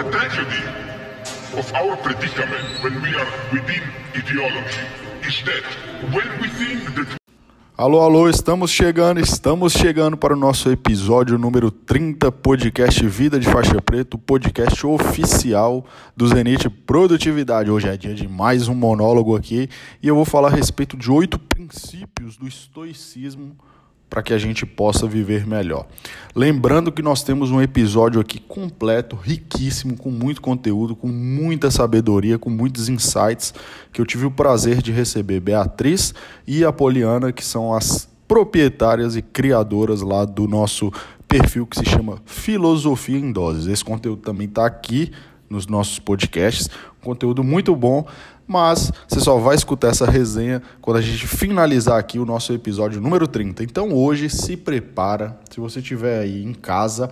The tragedy of our predicament when we are within ideology is that when we think that Alô, alô, estamos chegando, estamos chegando para o nosso episódio número 30, podcast Vida de Faixa Preta, o podcast oficial do Zenit Produtividade. Hoje é dia de mais um monólogo aqui e eu vou falar a respeito de oito princípios do estoicismo para que a gente possa viver melhor. Lembrando que nós temos um episódio aqui completo, riquíssimo, com muito conteúdo, com muita sabedoria, com muitos insights, que eu tive o prazer de receber Beatriz e a Poliana, que são as proprietárias e criadoras lá do nosso perfil que se chama Filosofia em Doses. Esse conteúdo também está aqui nos nossos podcasts, um conteúdo muito bom mas você só vai escutar essa resenha quando a gente finalizar aqui o nosso episódio número 30. Então hoje se prepara, se você estiver aí em casa,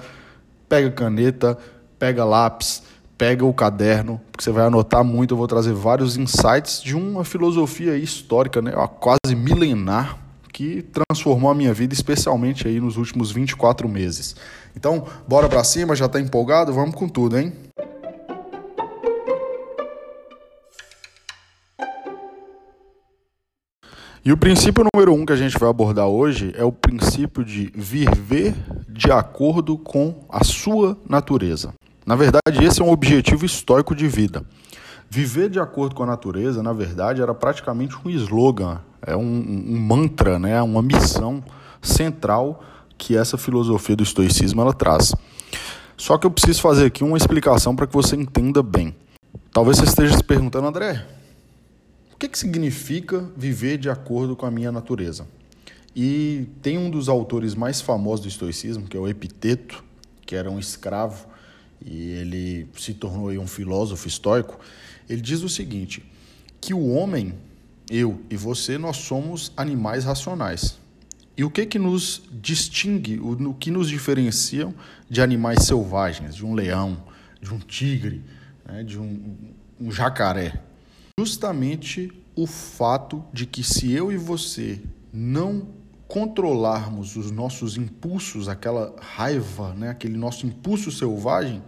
pega caneta, pega lápis, pega o caderno, porque você vai anotar muito, eu vou trazer vários insights de uma filosofia histórica, né, quase milenar, que transformou a minha vida, especialmente aí nos últimos 24 meses. Então, bora para cima, já está empolgado? Vamos com tudo, hein? E o princípio número um que a gente vai abordar hoje é o princípio de viver de acordo com a sua natureza. Na verdade, esse é um objetivo histórico de vida. Viver de acordo com a natureza, na verdade, era praticamente um slogan, é um, um mantra, né? uma missão central que essa filosofia do estoicismo ela traz. Só que eu preciso fazer aqui uma explicação para que você entenda bem. Talvez você esteja se perguntando, André, que, que significa viver de acordo com a minha natureza? E tem um dos autores mais famosos do estoicismo, que é o Epiteto, que era um escravo e ele se tornou um filósofo estoico. Ele diz o seguinte: que o homem, eu e você, nós somos animais racionais. E o que que nos distingue, o que nos diferenciam de animais selvagens, de um leão, de um tigre, né, de um, um jacaré? Justamente o fato de que se eu e você não controlarmos os nossos impulsos, aquela raiva, né, aquele nosso impulso selvagem,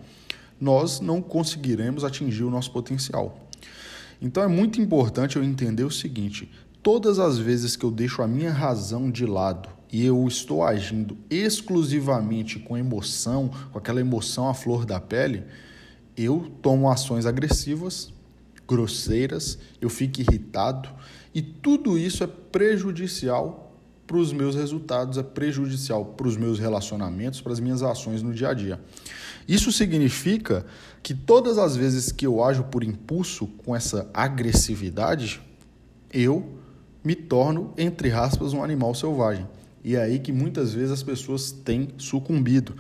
nós não conseguiremos atingir o nosso potencial. Então é muito importante eu entender o seguinte: todas as vezes que eu deixo a minha razão de lado e eu estou agindo exclusivamente com emoção, com aquela emoção à flor da pele, eu tomo ações agressivas grosseiras, eu fico irritado e tudo isso é prejudicial para os meus resultados, é prejudicial para os meus relacionamentos, para as minhas ações no dia a dia. Isso significa que todas as vezes que eu ajo por impulso com essa agressividade, eu me torno, entre aspas, um animal selvagem. E é aí que muitas vezes as pessoas têm sucumbido.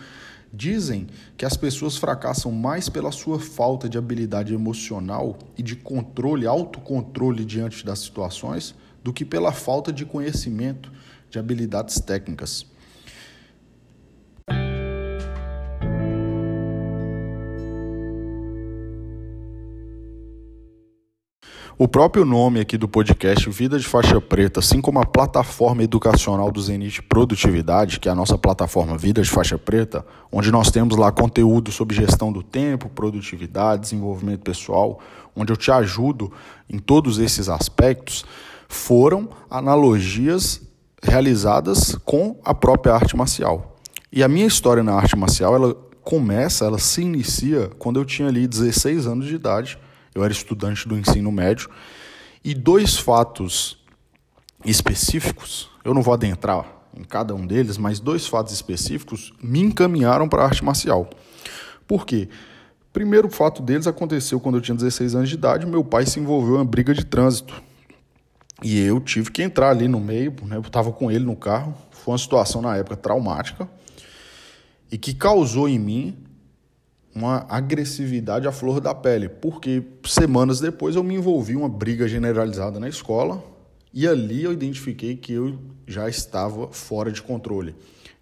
Dizem que as pessoas fracassam mais pela sua falta de habilidade emocional e de controle, autocontrole diante das situações, do que pela falta de conhecimento, de habilidades técnicas. O próprio nome aqui do podcast, Vida de Faixa Preta, assim como a plataforma educacional do Zenit Produtividade, que é a nossa plataforma Vida de Faixa Preta, onde nós temos lá conteúdo sobre gestão do tempo, produtividade, desenvolvimento pessoal, onde eu te ajudo em todos esses aspectos, foram analogias realizadas com a própria arte marcial. E a minha história na arte marcial, ela começa, ela se inicia quando eu tinha ali 16 anos de idade eu era estudante do ensino médio, e dois fatos específicos, eu não vou adentrar em cada um deles, mas dois fatos específicos me encaminharam para a arte marcial. Por quê? Primeiro fato deles aconteceu quando eu tinha 16 anos de idade, meu pai se envolveu em uma briga de trânsito. E eu tive que entrar ali no meio, né? eu estava com ele no carro. Foi uma situação na época traumática e que causou em mim uma agressividade à flor da pele, porque semanas depois eu me envolvi em uma briga generalizada na escola e ali eu identifiquei que eu já estava fora de controle.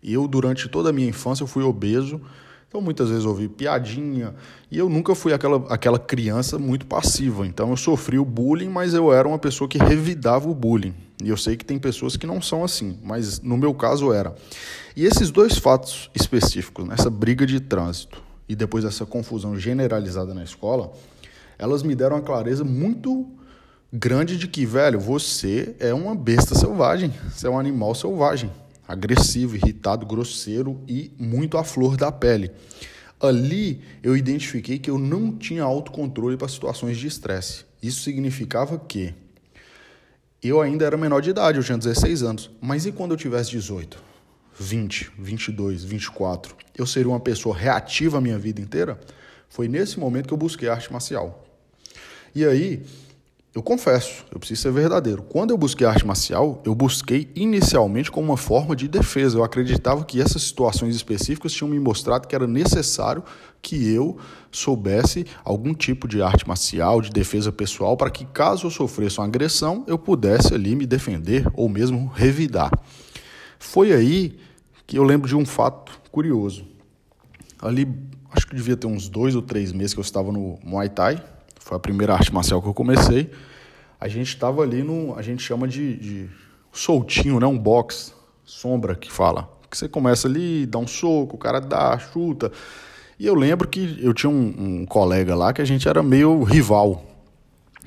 Eu, durante toda a minha infância, eu fui obeso, então muitas vezes ouvi piadinha, e eu nunca fui aquela, aquela criança muito passiva. Então eu sofri o bullying, mas eu era uma pessoa que revidava o bullying. E eu sei que tem pessoas que não são assim, mas no meu caso era. E esses dois fatos específicos, nessa briga de trânsito e depois dessa confusão generalizada na escola, elas me deram uma clareza muito grande de que, velho, você é uma besta selvagem, você é um animal selvagem, agressivo, irritado, grosseiro e muito à flor da pele. Ali eu identifiquei que eu não tinha autocontrole para situações de estresse. Isso significava que eu ainda era menor de idade, eu tinha 16 anos. Mas e quando eu tivesse 18, 20, 22, 24? Eu seria uma pessoa reativa a minha vida inteira? Foi nesse momento que eu busquei arte marcial. E aí, eu confesso, eu preciso ser verdadeiro. Quando eu busquei arte marcial, eu busquei inicialmente como uma forma de defesa. Eu acreditava que essas situações específicas tinham me mostrado que era necessário que eu soubesse algum tipo de arte marcial, de defesa pessoal, para que caso eu sofresse uma agressão, eu pudesse ali me defender ou mesmo revidar. Foi aí que eu lembro de um fato curioso. Ali, acho que devia ter uns dois ou três meses que eu estava no Muay Thai, foi a primeira arte marcial que eu comecei. A gente estava ali no. A gente chama de, de, soltinho, né? Um box, sombra que fala. Que você começa ali, dá um soco, o cara dá, chuta. E eu lembro que eu tinha um, um colega lá que a gente era meio rival.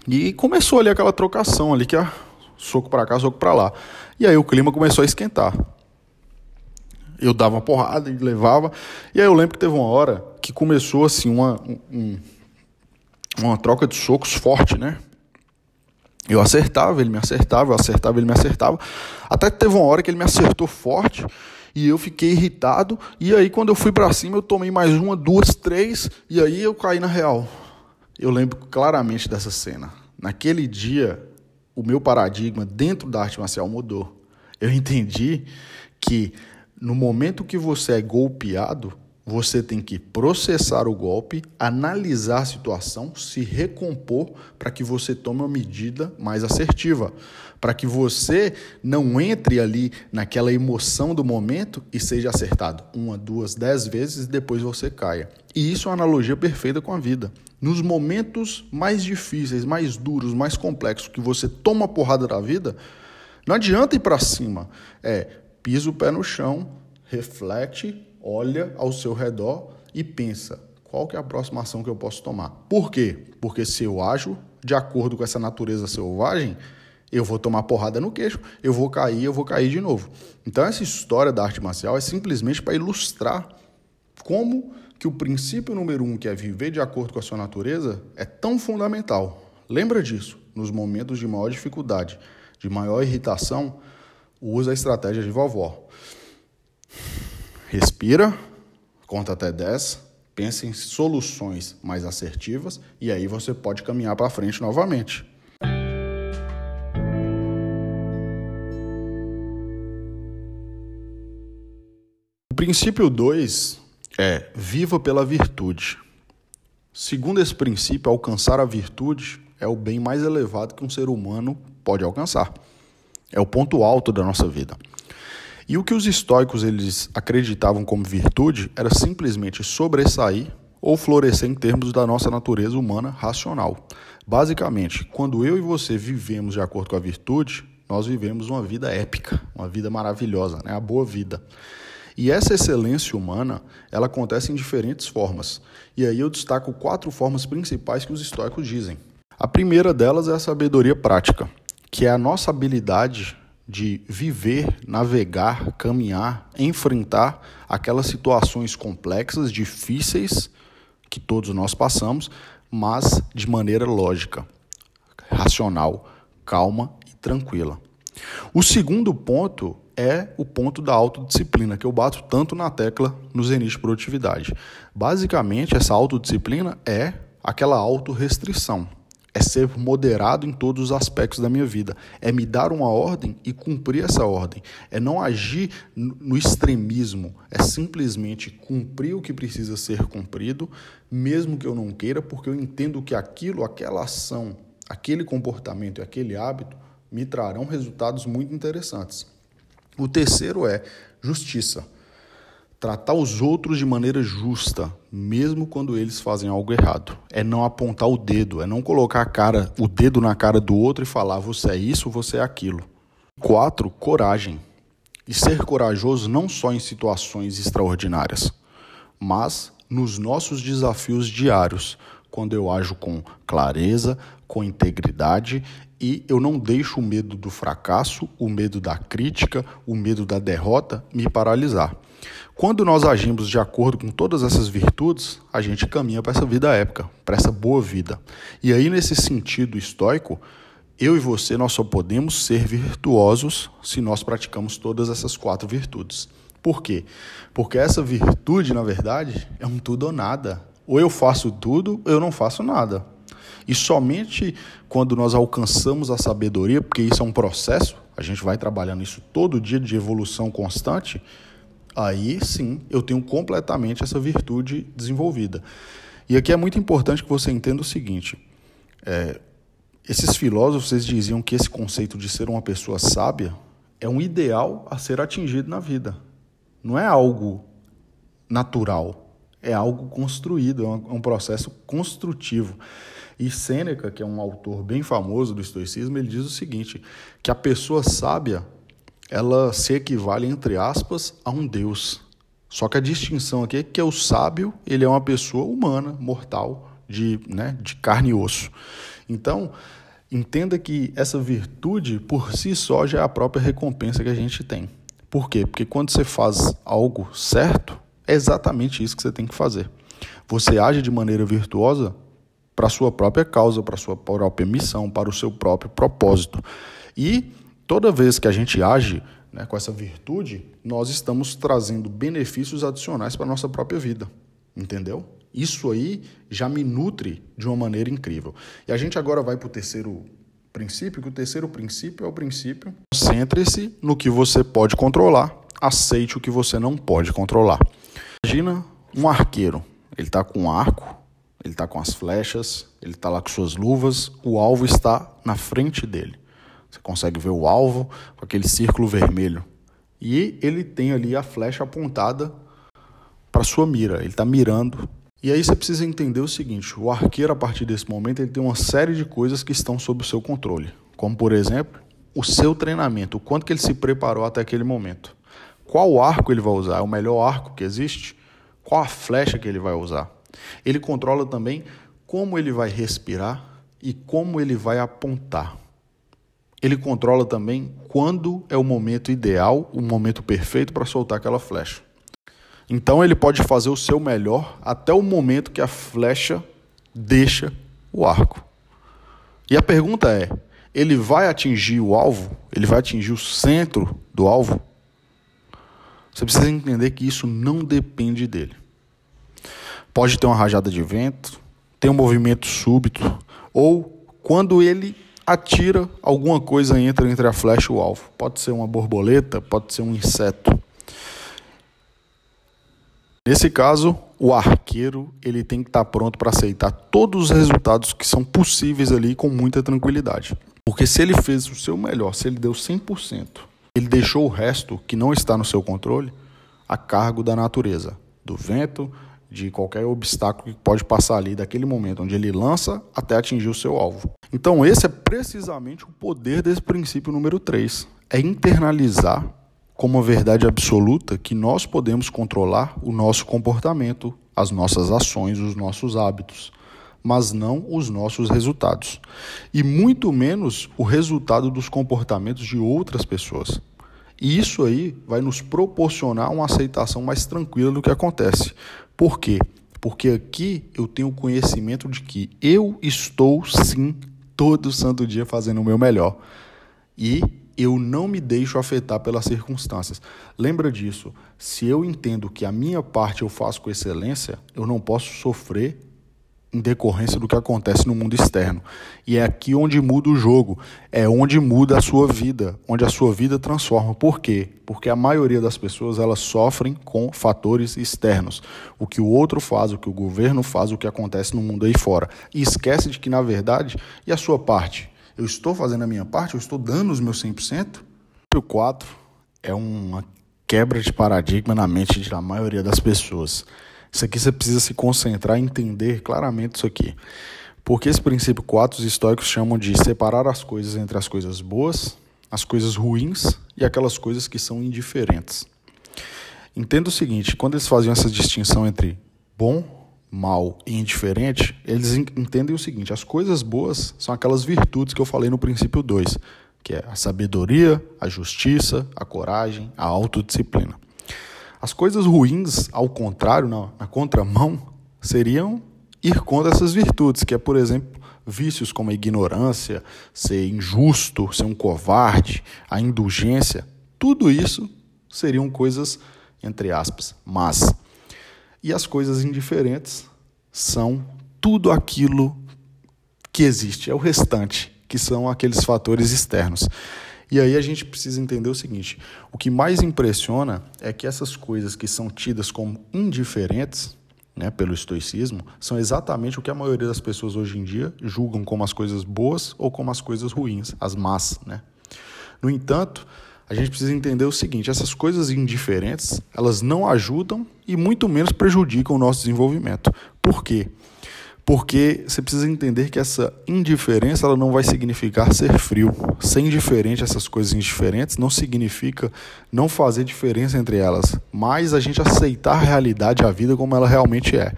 E começou ali aquela trocação ali, que é soco para cá, soco para lá. E aí o clima começou a esquentar. Eu dava uma porrada e levava. E aí eu lembro que teve uma hora que começou assim uma, um, uma troca de socos forte, né? Eu acertava, ele me acertava, eu acertava, ele me acertava. Até que teve uma hora que ele me acertou forte e eu fiquei irritado. E aí, quando eu fui para cima, eu tomei mais uma, duas, três e aí eu caí na real. Eu lembro claramente dessa cena. Naquele dia, o meu paradigma dentro da arte marcial mudou. Eu entendi que no momento que você é golpeado, você tem que processar o golpe, analisar a situação, se recompor para que você tome uma medida mais assertiva, para que você não entre ali naquela emoção do momento e seja acertado uma, duas, dez vezes e depois você caia. E isso é uma analogia perfeita com a vida. Nos momentos mais difíceis, mais duros, mais complexos que você toma a porrada da vida, não adianta ir para cima. É, pisa o pé no chão, reflete olha ao seu redor e pensa: qual que é a próxima ação que eu posso tomar? Por quê? Porque se eu ajo de acordo com essa natureza selvagem, eu vou tomar porrada no queixo, eu vou cair, eu vou cair de novo. Então essa história da arte marcial é simplesmente para ilustrar como que o princípio número um, que é viver de acordo com a sua natureza, é tão fundamental. Lembra disso. Nos momentos de maior dificuldade, de maior irritação, usa a estratégia de vovó. Respira, conta até 10, pense em soluções mais assertivas e aí você pode caminhar para frente novamente. O princípio 2 é viva pela virtude. Segundo esse princípio, alcançar a virtude é o bem mais elevado que um ser humano pode alcançar. É o ponto alto da nossa vida. E o que os estoicos eles acreditavam como virtude era simplesmente sobressair ou florescer em termos da nossa natureza humana racional. Basicamente, quando eu e você vivemos de acordo com a virtude, nós vivemos uma vida épica, uma vida maravilhosa, né? a boa vida. E essa excelência humana, ela acontece em diferentes formas. E aí eu destaco quatro formas principais que os estoicos dizem. A primeira delas é a sabedoria prática, que é a nossa habilidade de viver, navegar, caminhar, enfrentar aquelas situações complexas, difíceis que todos nós passamos, mas de maneira lógica, racional, calma e tranquila. O segundo ponto é o ponto da autodisciplina, que eu bato tanto na tecla no Zenith Produtividade. Basicamente, essa autodisciplina é aquela autorrestrição é ser moderado em todos os aspectos da minha vida, é me dar uma ordem e cumprir essa ordem, é não agir no extremismo, é simplesmente cumprir o que precisa ser cumprido, mesmo que eu não queira, porque eu entendo que aquilo, aquela ação, aquele comportamento e aquele hábito me trarão resultados muito interessantes. O terceiro é justiça. Tratar os outros de maneira justa, mesmo quando eles fazem algo errado. É não apontar o dedo, é não colocar a cara, o dedo na cara do outro e falar você é isso, você é aquilo. Quatro, coragem. E ser corajoso não só em situações extraordinárias, mas nos nossos desafios diários, quando eu ajo com clareza, com integridade e eu não deixo o medo do fracasso, o medo da crítica, o medo da derrota me paralisar. Quando nós agimos de acordo com todas essas virtudes, a gente caminha para essa vida épica, para essa boa vida. E aí, nesse sentido estoico, eu e você nós só podemos ser virtuosos se nós praticamos todas essas quatro virtudes. Por quê? Porque essa virtude, na verdade, é um tudo ou nada. Ou eu faço tudo, ou eu não faço nada. E somente quando nós alcançamos a sabedoria, porque isso é um processo, a gente vai trabalhando isso todo dia de evolução constante, aí sim eu tenho completamente essa virtude desenvolvida. E aqui é muito importante que você entenda o seguinte: é, esses filósofos eles diziam que esse conceito de ser uma pessoa sábia é um ideal a ser atingido na vida. Não é algo natural, é algo construído, é um é processo construtivo. E Sêneca, que é um autor bem famoso do estoicismo, ele diz o seguinte, que a pessoa sábia, ela se equivale, entre aspas, a um deus. Só que a distinção aqui é que o sábio, ele é uma pessoa humana, mortal, de, né, de carne e osso. Então, entenda que essa virtude, por si só, já é a própria recompensa que a gente tem. Por quê? Porque quando você faz algo certo, é exatamente isso que você tem que fazer. Você age de maneira virtuosa para sua própria causa, para sua própria missão, para o seu próprio propósito. E toda vez que a gente age né, com essa virtude, nós estamos trazendo benefícios adicionais para a nossa própria vida. Entendeu? Isso aí já me nutre de uma maneira incrível. E a gente agora vai para o terceiro princípio, que o terceiro princípio é o princípio concentre-se no que você pode controlar, aceite o que você não pode controlar. Imagina um arqueiro, ele está com um arco, ele está com as flechas, ele está lá com suas luvas, o alvo está na frente dele. Você consegue ver o alvo com aquele círculo vermelho. E ele tem ali a flecha apontada para sua mira, ele está mirando e aí você precisa entender o seguinte: o arqueiro, a partir desse momento, ele tem uma série de coisas que estão sob o seu controle. Como, por exemplo, o seu treinamento, o quanto que ele se preparou até aquele momento. Qual arco ele vai usar? É o melhor arco que existe? Qual a flecha que ele vai usar? Ele controla também como ele vai respirar e como ele vai apontar. Ele controla também quando é o momento ideal, o momento perfeito para soltar aquela flecha. Então ele pode fazer o seu melhor até o momento que a flecha deixa o arco. E a pergunta é: ele vai atingir o alvo? Ele vai atingir o centro do alvo? Você precisa entender que isso não depende dele. Pode ter uma rajada de vento, ter um movimento súbito, ou quando ele atira, alguma coisa entra entre a flecha e o alvo. Pode ser uma borboleta, pode ser um inseto. Nesse caso, o arqueiro ele tem que estar pronto para aceitar todos os resultados que são possíveis ali com muita tranquilidade. Porque se ele fez o seu melhor, se ele deu 100%, ele deixou o resto que não está no seu controle a cargo da natureza, do vento, de qualquer obstáculo que pode passar ali daquele momento onde ele lança até atingir o seu alvo. Então, esse é precisamente o poder desse princípio número 3, é internalizar como verdade absoluta que nós podemos controlar o nosso comportamento, as nossas ações, os nossos hábitos, mas não os nossos resultados. E muito menos o resultado dos comportamentos de outras pessoas. E isso aí vai nos proporcionar uma aceitação mais tranquila do que acontece. Por quê? Porque aqui eu tenho conhecimento de que eu estou sim todo santo dia fazendo o meu melhor. E eu não me deixo afetar pelas circunstâncias. Lembra disso. Se eu entendo que a minha parte eu faço com excelência, eu não posso sofrer em decorrência do que acontece no mundo externo. E é aqui onde muda o jogo, é onde muda a sua vida, onde a sua vida transforma. Por quê? Porque a maioria das pessoas elas sofrem com fatores externos. O que o outro faz, o que o governo faz, o que acontece no mundo aí fora. E esquece de que, na verdade, e a sua parte? Eu estou fazendo a minha parte? Eu estou dando os meus 100%? O 4 é uma quebra de paradigma na mente da maioria das pessoas. Isso aqui você precisa se concentrar e entender claramente isso aqui. Porque esse princípio 4 os históricos chamam de separar as coisas entre as coisas boas, as coisas ruins e aquelas coisas que são indiferentes. Entenda o seguinte, quando eles faziam essa distinção entre bom, mal e indiferente, eles entendem o seguinte: as coisas boas são aquelas virtudes que eu falei no princípio 2, que é a sabedoria, a justiça, a coragem, a autodisciplina. As coisas ruins, ao contrário, na, na contramão, seriam ir contra essas virtudes, que é, por exemplo, vícios como a ignorância, ser injusto, ser um covarde, a indulgência, tudo isso seriam coisas, entre aspas, más. E as coisas indiferentes são tudo aquilo que existe, é o restante, que são aqueles fatores externos. E aí a gente precisa entender o seguinte: o que mais impressiona é que essas coisas que são tidas como indiferentes, né, pelo estoicismo, são exatamente o que a maioria das pessoas hoje em dia julgam como as coisas boas ou como as coisas ruins, as más, né? No entanto, a gente precisa entender o seguinte: essas coisas indiferentes, elas não ajudam e muito menos prejudicam o nosso desenvolvimento. Por quê? Porque você precisa entender que essa indiferença ela não vai significar ser frio. Ser indiferente essas coisas indiferentes não significa não fazer diferença entre elas, mas a gente aceitar a realidade, a vida como ela realmente é.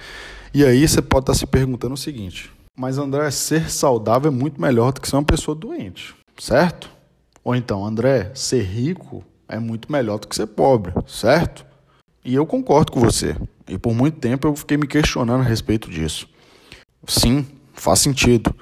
E aí você pode estar se perguntando o seguinte: mas André, ser saudável é muito melhor do que ser uma pessoa doente, certo? Ou então, André, ser rico é muito melhor do que ser pobre, certo? E eu concordo com você. E por muito tempo eu fiquei me questionando a respeito disso. Sim, faz sentido.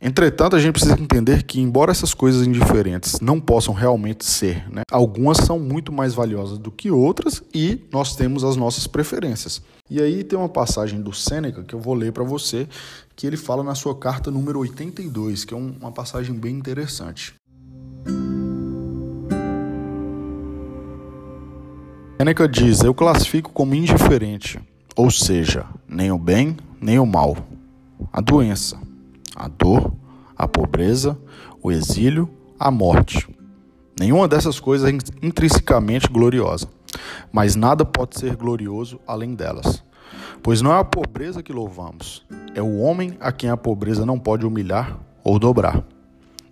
Entretanto, a gente precisa entender que, embora essas coisas indiferentes não possam realmente ser, né, algumas são muito mais valiosas do que outras e nós temos as nossas preferências. E aí tem uma passagem do Sêneca que eu vou ler para você, que ele fala na sua carta número 82, que é uma passagem bem interessante. Sêneca diz: Eu classifico como indiferente, ou seja, nem o bem nem o mal, a doença, a dor, a pobreza, o exílio, a morte. Nenhuma dessas coisas é intrinsecamente gloriosa, mas nada pode ser glorioso além delas. Pois não é a pobreza que louvamos, é o homem a quem a pobreza não pode humilhar ou dobrar.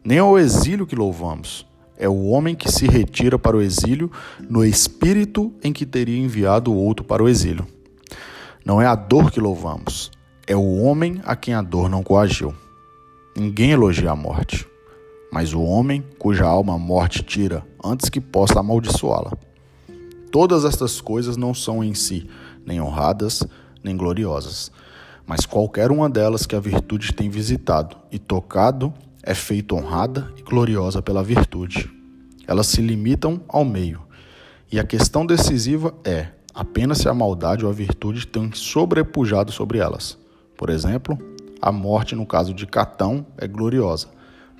Nem é o exílio que louvamos, é o homem que se retira para o exílio no espírito em que teria enviado o outro para o exílio. Não é a dor que louvamos, é o homem a quem a dor não coagiu. Ninguém elogia a morte, mas o homem cuja alma a morte tira antes que possa amaldiçoá-la. Todas estas coisas não são em si nem honradas, nem gloriosas, mas qualquer uma delas que a virtude tem visitado e tocado é feita honrada e gloriosa pela virtude. Elas se limitam ao meio, e a questão decisiva é apenas se a maldade ou a virtude tem sobrepujado sobre elas. Por exemplo, a morte no caso de Catão é gloriosa.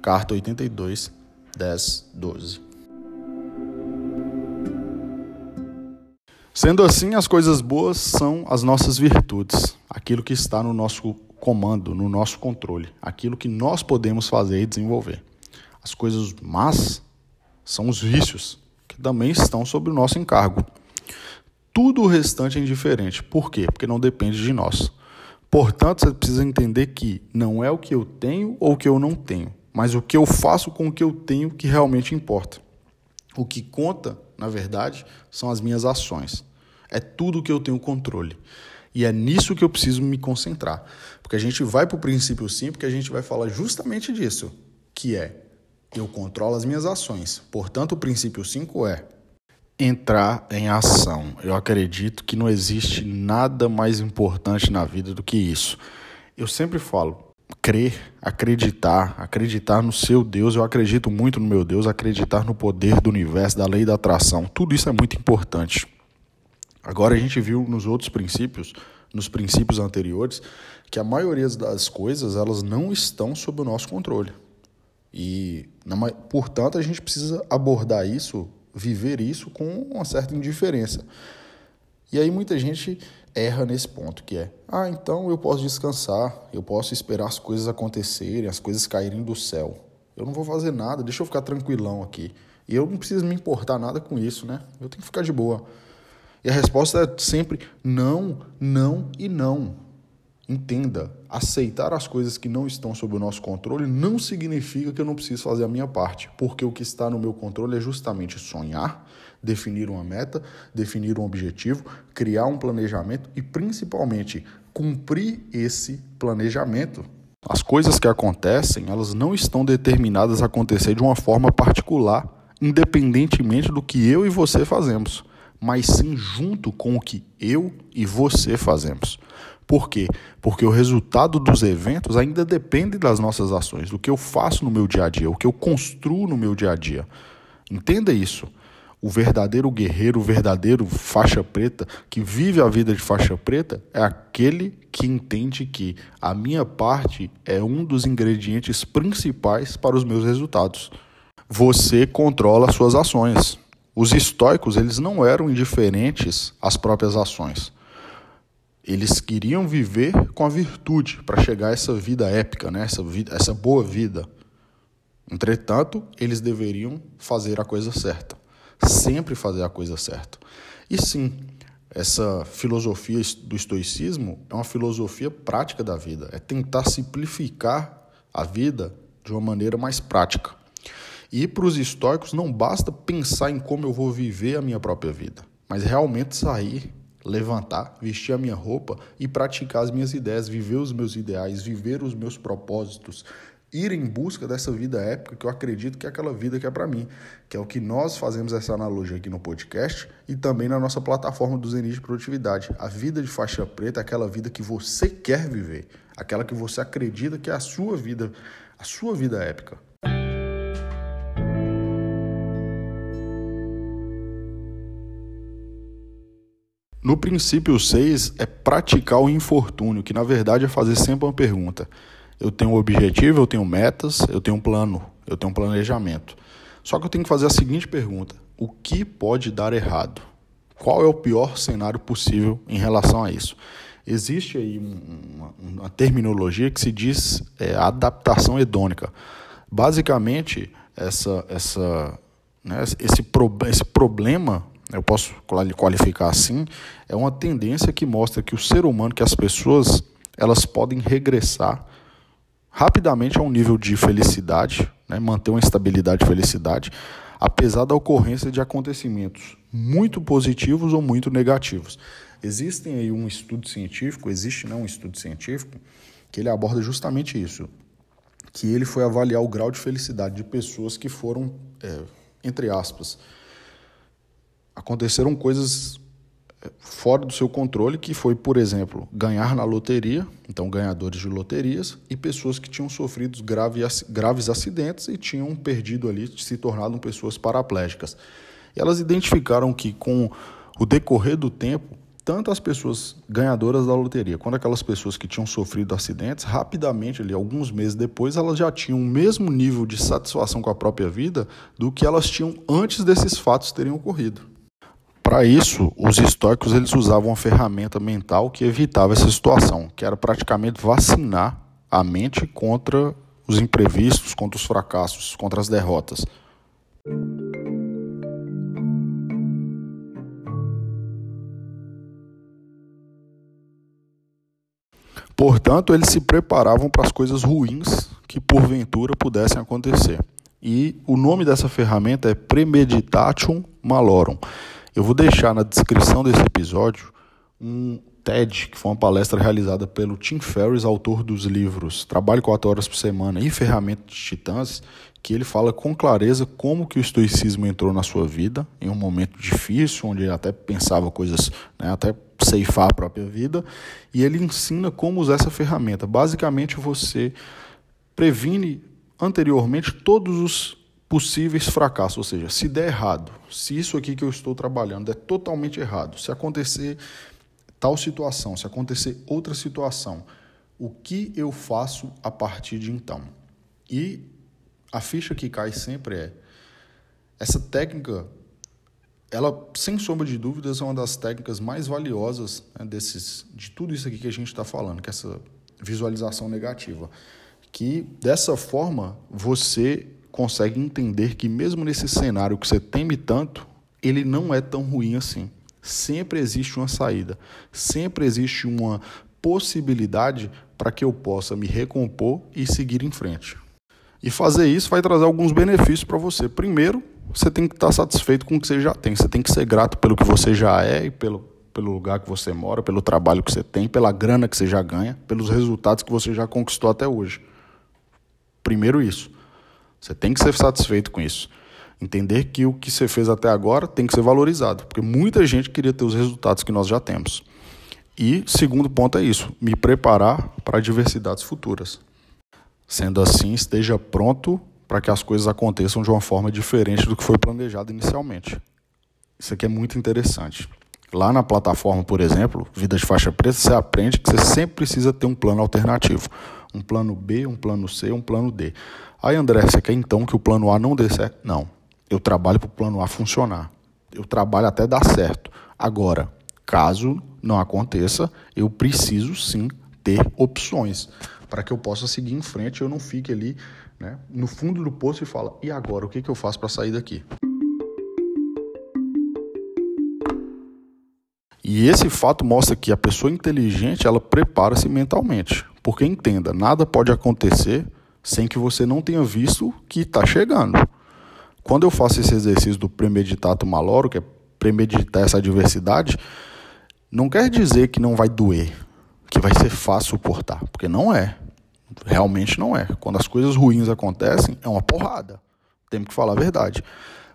Carta 82, 10, 12. Sendo assim, as coisas boas são as nossas virtudes, aquilo que está no nosso comando, no nosso controle, aquilo que nós podemos fazer e desenvolver. As coisas más são os vícios, que também estão sob o nosso encargo. Tudo o restante é indiferente. Por quê? Porque não depende de nós. Portanto, você precisa entender que não é o que eu tenho ou o que eu não tenho, mas o que eu faço com o que eu tenho que realmente importa. O que conta, na verdade, são as minhas ações. É tudo que eu tenho controle. E é nisso que eu preciso me concentrar. Porque a gente vai para o princípio sim, porque a gente vai falar justamente disso, que é eu controlo as minhas ações. Portanto, o princípio 5 é entrar em ação. Eu acredito que não existe nada mais importante na vida do que isso. Eu sempre falo, crer, acreditar, acreditar no seu Deus. Eu acredito muito no meu Deus, acreditar no poder do universo, da lei da atração. Tudo isso é muito importante. Agora a gente viu nos outros princípios, nos princípios anteriores, que a maioria das coisas elas não estão sob o nosso controle. E, portanto, a gente precisa abordar isso viver isso com uma certa indiferença. E aí muita gente erra nesse ponto, que é: ah, então eu posso descansar, eu posso esperar as coisas acontecerem, as coisas caírem do céu. Eu não vou fazer nada, deixa eu ficar tranquilão aqui. E eu não preciso me importar nada com isso, né? Eu tenho que ficar de boa. E a resposta é sempre não, não e não. Entenda, aceitar as coisas que não estão sob o nosso controle não significa que eu não preciso fazer a minha parte, porque o que está no meu controle é justamente sonhar, definir uma meta, definir um objetivo, criar um planejamento e principalmente cumprir esse planejamento. As coisas que acontecem, elas não estão determinadas a acontecer de uma forma particular, independentemente do que eu e você fazemos, mas sim junto com o que eu e você fazemos. Por quê? Porque o resultado dos eventos ainda depende das nossas ações, do que eu faço no meu dia a dia, o que eu construo no meu dia a dia. Entenda isso. O verdadeiro guerreiro, o verdadeiro faixa preta, que vive a vida de faixa preta, é aquele que entende que a minha parte é um dos ingredientes principais para os meus resultados. Você controla as suas ações. Os estoicos, eles não eram indiferentes às próprias ações. Eles queriam viver com a virtude para chegar a essa vida épica, né? essa, vida, essa boa vida. Entretanto, eles deveriam fazer a coisa certa, sempre fazer a coisa certa. E sim, essa filosofia do estoicismo é uma filosofia prática da vida, é tentar simplificar a vida de uma maneira mais prática. E para os estoicos não basta pensar em como eu vou viver a minha própria vida, mas realmente sair levantar, vestir a minha roupa e praticar as minhas ideias, viver os meus ideais, viver os meus propósitos, ir em busca dessa vida épica que eu acredito que é aquela vida que é para mim, que é o que nós fazemos essa analogia aqui no podcast e também na nossa plataforma do Zenit de Produtividade. A vida de faixa preta é aquela vida que você quer viver, aquela que você acredita que é a sua vida, a sua vida épica. No princípio 6 é praticar o infortúnio, que na verdade é fazer sempre uma pergunta. Eu tenho um objetivo, eu tenho metas, eu tenho um plano, eu tenho um planejamento. Só que eu tenho que fazer a seguinte pergunta: o que pode dar errado? Qual é o pior cenário possível em relação a isso? Existe aí uma, uma terminologia que se diz é, adaptação hedônica. Basicamente, essa, essa, né, esse, pro, esse problema eu posso qualificar assim, é uma tendência que mostra que o ser humano, que as pessoas, elas podem regressar rapidamente a um nível de felicidade, né, manter uma estabilidade de felicidade, apesar da ocorrência de acontecimentos muito positivos ou muito negativos. Existem aí um estudo científico, existe não né, um estudo científico, que ele aborda justamente isso, que ele foi avaliar o grau de felicidade de pessoas que foram, é, entre aspas, aconteceram coisas eh, fora do seu controle, que foi, por exemplo, ganhar na loteria, então ganhadores de loterias, e pessoas que tinham sofrido graves, graves acidentes e tinham perdido ali, se tornado pessoas paraplégicas. E elas identificaram que com o decorrer do tempo, tanto as pessoas ganhadoras da loteria quanto aquelas pessoas que tinham sofrido acidentes, rapidamente, ali, alguns meses depois, elas já tinham o mesmo nível de satisfação com a própria vida do que elas tinham antes desses fatos terem ocorrido. Para isso, os estoicos eles usavam uma ferramenta mental que evitava essa situação, que era praticamente vacinar a mente contra os imprevistos, contra os fracassos, contra as derrotas. Portanto, eles se preparavam para as coisas ruins que porventura pudessem acontecer. E o nome dessa ferramenta é Premeditation Malorum. Eu vou deixar na descrição desse episódio um TED, que foi uma palestra realizada pelo Tim Ferriss, autor dos livros Trabalho 4 horas por semana e Ferramentas de Titãs, que ele fala com clareza como que o estoicismo entrou na sua vida em um momento difícil, onde ele até pensava coisas, né, até ceifar a própria vida, e ele ensina como usar essa ferramenta. Basicamente, você previne anteriormente todos os possíveis fracassos, ou seja, se der errado, se isso aqui que eu estou trabalhando é totalmente errado, se acontecer tal situação, se acontecer outra situação, o que eu faço a partir de então? E a ficha que cai sempre é essa técnica, ela sem sombra de dúvidas é uma das técnicas mais valiosas né, desses, de tudo isso aqui que a gente está falando, que é essa visualização negativa, que dessa forma você consegue entender que mesmo nesse cenário que você teme tanto, ele não é tão ruim assim. Sempre existe uma saída, sempre existe uma possibilidade para que eu possa me recompor e seguir em frente. E fazer isso vai trazer alguns benefícios para você. Primeiro, você tem que estar satisfeito com o que você já tem. Você tem que ser grato pelo que você já é e pelo, pelo lugar que você mora, pelo trabalho que você tem, pela grana que você já ganha, pelos resultados que você já conquistou até hoje. Primeiro isso. Você tem que ser satisfeito com isso. Entender que o que você fez até agora tem que ser valorizado, porque muita gente queria ter os resultados que nós já temos. E segundo ponto é isso, me preparar para adversidades futuras. Sendo assim, esteja pronto para que as coisas aconteçam de uma forma diferente do que foi planejado inicialmente. Isso aqui é muito interessante. Lá na plataforma, por exemplo, Vida de Faixa Preta, você aprende que você sempre precisa ter um plano alternativo. Um plano B, um plano C, um plano D. Aí, André, você quer então que o plano A não dê certo? Não. Eu trabalho para o plano A funcionar. Eu trabalho até dar certo. Agora, caso não aconteça, eu preciso sim ter opções para que eu possa seguir em frente eu não fique ali né, no fundo do poço e fala, e agora, o que, que eu faço para sair daqui? E esse fato mostra que a pessoa inteligente, ela prepara-se mentalmente. Porque entenda, nada pode acontecer sem que você não tenha visto que está chegando. Quando eu faço esse exercício do premeditato maloro, que é premeditar essa adversidade, não quer dizer que não vai doer, que vai ser fácil suportar, porque não é. Realmente não é. Quando as coisas ruins acontecem, é uma porrada. Temos que falar a verdade.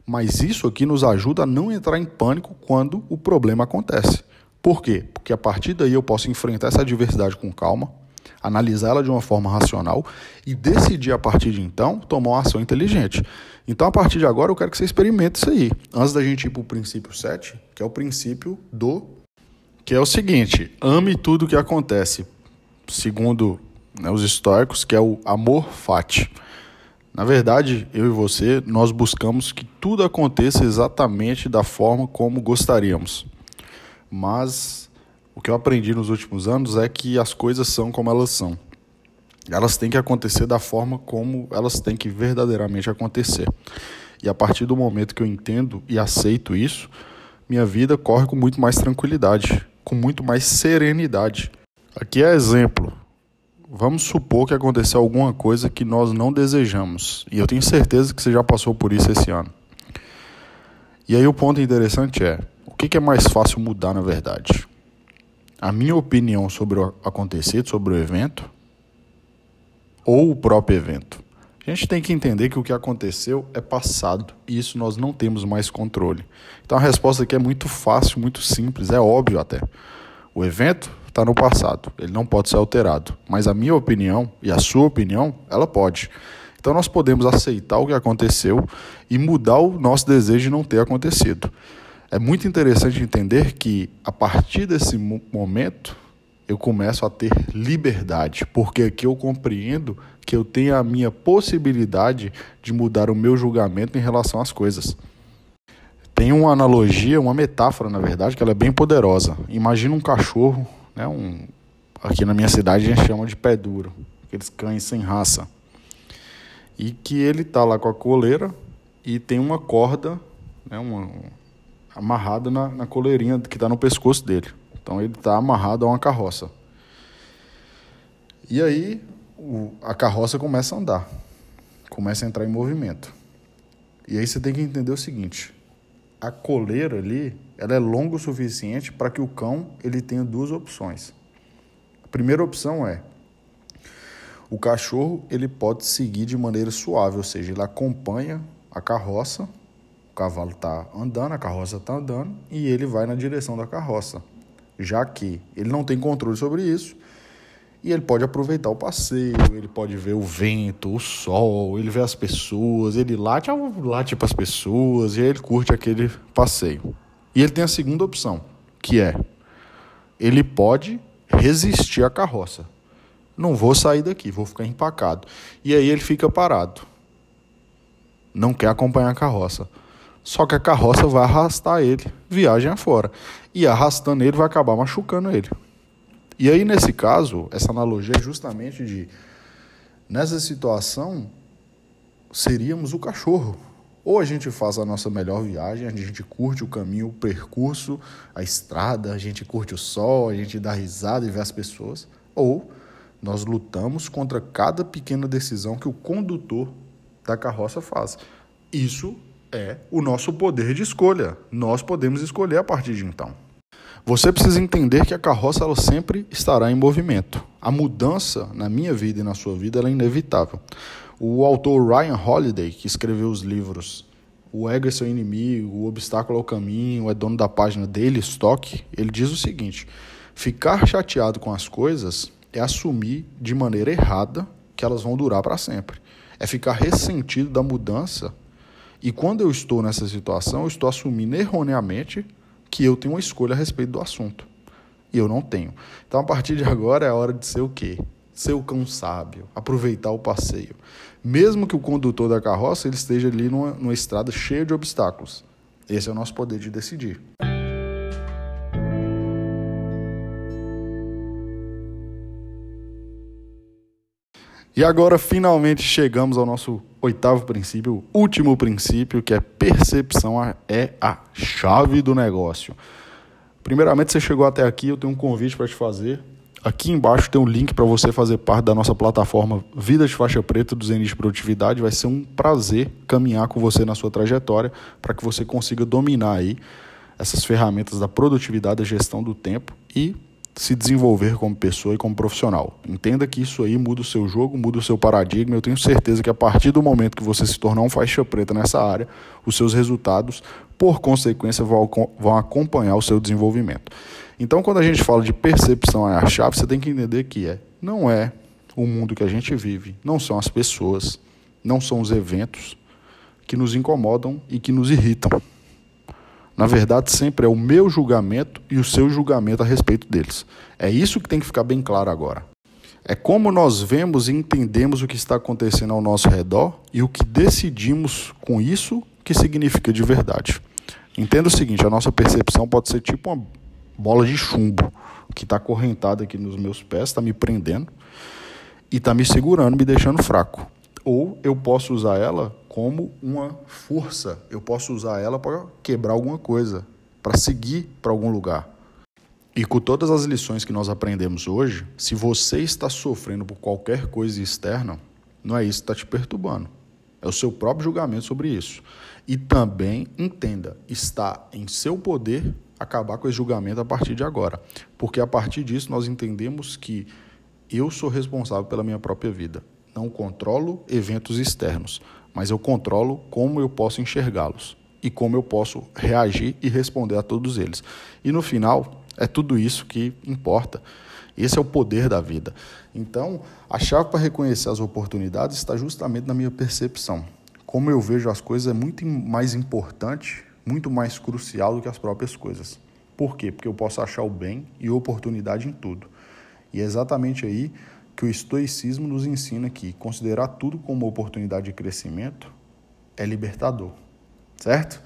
Mas isso aqui nos ajuda a não entrar em pânico quando o problema acontece. Por quê? Porque a partir daí eu posso enfrentar essa adversidade com calma, analisá-la de uma forma racional e decidir a partir de então tomar uma ação inteligente. Então, a partir de agora, eu quero que você experimente isso aí. Antes da gente ir para o princípio 7, que é o princípio do. que é o seguinte: ame tudo que acontece. Segundo né, os históricos, que é o amor fati. Na verdade, eu e você, nós buscamos que tudo aconteça exatamente da forma como gostaríamos. Mas o que eu aprendi nos últimos anos é que as coisas são como elas são. Elas têm que acontecer da forma como elas têm que verdadeiramente acontecer. E a partir do momento que eu entendo e aceito isso, minha vida corre com muito mais tranquilidade, com muito mais serenidade. Aqui é exemplo. Vamos supor que aconteceu alguma coisa que nós não desejamos. E eu tenho certeza que você já passou por isso esse ano. E aí o ponto interessante é: o que é mais fácil mudar na verdade? A minha opinião sobre o acontecido, sobre o evento, ou o próprio evento? A gente tem que entender que o que aconteceu é passado e isso nós não temos mais controle. Então a resposta aqui é muito fácil, muito simples, é óbvio até. O evento está no passado, ele não pode ser alterado. Mas a minha opinião e a sua opinião, ela pode. Então nós podemos aceitar o que aconteceu e mudar o nosso desejo de não ter acontecido. É muito interessante entender que a partir desse momento eu começo a ter liberdade, porque aqui eu compreendo que eu tenho a minha possibilidade de mudar o meu julgamento em relação às coisas. Tem uma analogia, uma metáfora, na verdade, que ela é bem poderosa. Imagina um cachorro né, um, aqui na minha cidade a gente chama de pé duro, aqueles cães sem raça. E que ele tá lá com a coleira e tem uma corda né, uma, amarrada na, na coleirinha que está no pescoço dele. Então ele está amarrado a uma carroça. E aí o, a carroça começa a andar, começa a entrar em movimento. E aí você tem que entender o seguinte: a coleira ali, ela é longa o suficiente para que o cão ele tenha duas opções. A primeira opção é o cachorro ele pode seguir de maneira suave, ou seja, ele acompanha a carroça, cavalo está andando, a carroça está andando e ele vai na direção da carroça, já que ele não tem controle sobre isso e ele pode aproveitar o passeio, ele pode ver o vento, o sol, ele vê as pessoas, ele late, late para as pessoas e ele curte aquele passeio. E ele tem a segunda opção, que é ele pode resistir à carroça. Não vou sair daqui, vou ficar empacado. E aí ele fica parado. Não quer acompanhar a carroça. Só que a carroça vai arrastar ele viagem afora. E arrastando ele vai acabar machucando ele. E aí, nesse caso, essa analogia é justamente de, nessa situação, seríamos o cachorro. Ou a gente faz a nossa melhor viagem, a gente curte o caminho, o percurso, a estrada, a gente curte o sol, a gente dá risada e vê as pessoas, ou nós lutamos contra cada pequena decisão que o condutor da carroça faz. Isso é o nosso poder de escolha. Nós podemos escolher a partir de então. Você precisa entender que a carroça ela sempre estará em movimento. A mudança na minha vida e na sua vida é inevitável. O autor Ryan Holiday, que escreveu os livros O Ego é seu inimigo, O Obstáculo ao Caminho, é dono da página Daily Stock, ele diz o seguinte: ficar chateado com as coisas é assumir de maneira errada que elas vão durar para sempre. É ficar ressentido da mudança. E quando eu estou nessa situação, eu estou assumindo erroneamente que eu tenho uma escolha a respeito do assunto. E eu não tenho. Então, a partir de agora, é a hora de ser o quê? Ser o cão sábio, aproveitar o passeio. Mesmo que o condutor da carroça ele esteja ali numa, numa estrada cheia de obstáculos. Esse é o nosso poder de decidir. E agora finalmente chegamos ao nosso oitavo princípio, último princípio, que é percepção é a chave do negócio. Primeiramente, você chegou até aqui, eu tenho um convite para te fazer. Aqui embaixo tem um link para você fazer parte da nossa plataforma Vida de Faixa Preta do Zenit Produtividade. Vai ser um prazer caminhar com você na sua trajetória para que você consiga dominar aí essas ferramentas da produtividade, da gestão do tempo e se desenvolver como pessoa e como profissional. Entenda que isso aí muda o seu jogo, muda o seu paradigma. Eu tenho certeza que a partir do momento que você se tornar um faixa preta nessa área, os seus resultados, por consequência, vão, acompanhar o seu desenvolvimento. Então, quando a gente fala de percepção é a chave, você tem que entender que é, não é o mundo que a gente vive, não são as pessoas, não são os eventos que nos incomodam e que nos irritam. Na verdade, sempre é o meu julgamento e o seu julgamento a respeito deles. É isso que tem que ficar bem claro agora. É como nós vemos e entendemos o que está acontecendo ao nosso redor e o que decidimos com isso que significa de verdade. Entenda o seguinte: a nossa percepção pode ser tipo uma bola de chumbo que está acorrentada aqui nos meus pés, está me prendendo e está me segurando, me deixando fraco. Ou eu posso usar ela como uma força. Eu posso usar ela para quebrar alguma coisa, para seguir para algum lugar. E com todas as lições que nós aprendemos hoje, se você está sofrendo por qualquer coisa externa, não é isso que está te perturbando. É o seu próprio julgamento sobre isso. E também entenda, está em seu poder acabar com esse julgamento a partir de agora. Porque a partir disso nós entendemos que eu sou responsável pela minha própria vida. Não controlo eventos externos mas eu controlo como eu posso enxergá-los e como eu posso reagir e responder a todos eles. E no final, é tudo isso que importa. Esse é o poder da vida. Então, a chave para reconhecer as oportunidades está justamente na minha percepção. Como eu vejo as coisas é muito mais importante, muito mais crucial do que as próprias coisas. Por quê? Porque eu posso achar o bem e oportunidade em tudo. E é exatamente aí que o estoicismo nos ensina que considerar tudo como oportunidade de crescimento é libertador, certo?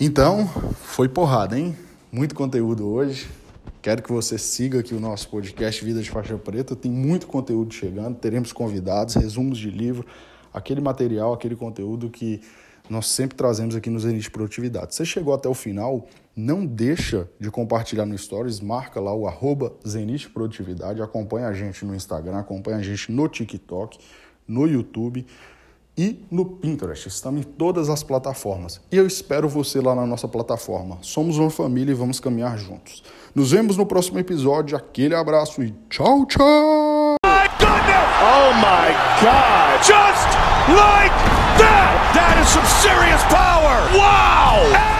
Então, foi porrada, hein? Muito conteúdo hoje. Quero que você siga aqui o nosso podcast Vida de Faixa Preta. Tem muito conteúdo chegando, teremos convidados, resumos de livro, aquele material, aquele conteúdo que nós sempre trazemos aqui no Zenit Produtividade. Você chegou até o final, não deixa de compartilhar no Stories, marca lá o arroba Zenit Produtividade, acompanha a gente no Instagram, acompanha a gente no TikTok, no YouTube e no Pinterest. Estamos em todas as plataformas. E eu espero você lá na nossa plataforma. Somos uma família e vamos caminhar juntos. Nos vemos no próximo episódio. Aquele abraço e tchau, tchau! Oh my God! Just like that! That is some serious power! Wow!